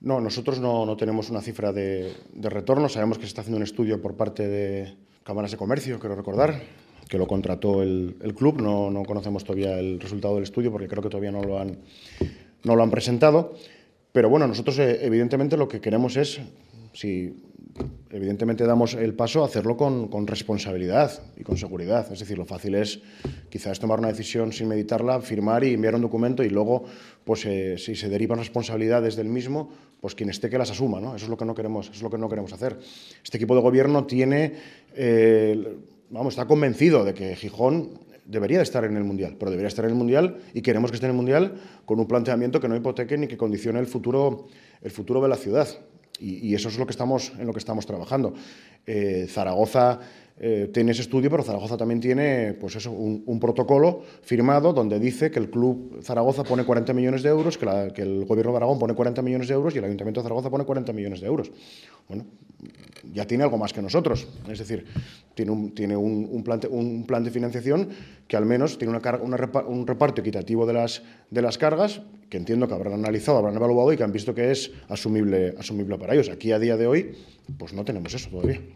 No, nosotros no, no tenemos una cifra de, de, retorno. Sabemos que se está haciendo un estudio por parte de cámaras de comercio, quiero recordar, que lo contrató el, el club. No, no, conocemos todavía el resultado del estudio porque creo que todavía no lo han, no lo han presentado. Pero bueno, nosotros eh, evidentemente lo que queremos es, si evidentemente damos el paso a hacerlo con, responsabilidad y con seguridad. Es decir, lo fácil es quizás tomar una decisión sin meditarla, firmar y enviar un documento y luego, pues eh, si se derivan responsabilidades del mismo, pues quien esté que las asuma. ¿no? Eso es lo que no queremos, es lo que no queremos hacer. Este equipo de gobierno tiene, eh, vamos, está convencido de que Gijón debería de estar en el Mundial, pero debería estar en el Mundial y queremos que esté en el Mundial con un planteamiento que no hipoteque ni que condicione el futuro, el futuro de la ciudad. Y, eso es lo que estamos, en lo que estamos trabajando. Eh, Zaragoza eh, tiene ese estudio, pero Zaragoza también tiene pues eso, un, un, protocolo firmado donde dice que el Club Zaragoza pone 40 millones de euros, que, la, que, el Gobierno de Aragón pone 40 millones de euros y el Ayuntamiento de Zaragoza pone 40 millones de euros. Bueno, ya tiene algo más que nosotros. Es decir, tiene un, tiene un, plan, un plan, de financiación que al menos tiene una carga, una repa, un reparto equitativo de las, de las cargas, que entiendo que habrán analizado, habrán evaluado y que han visto que es asumible, asumible para ellos. Aquí a día de hoy, pues no tenemos eso todavía.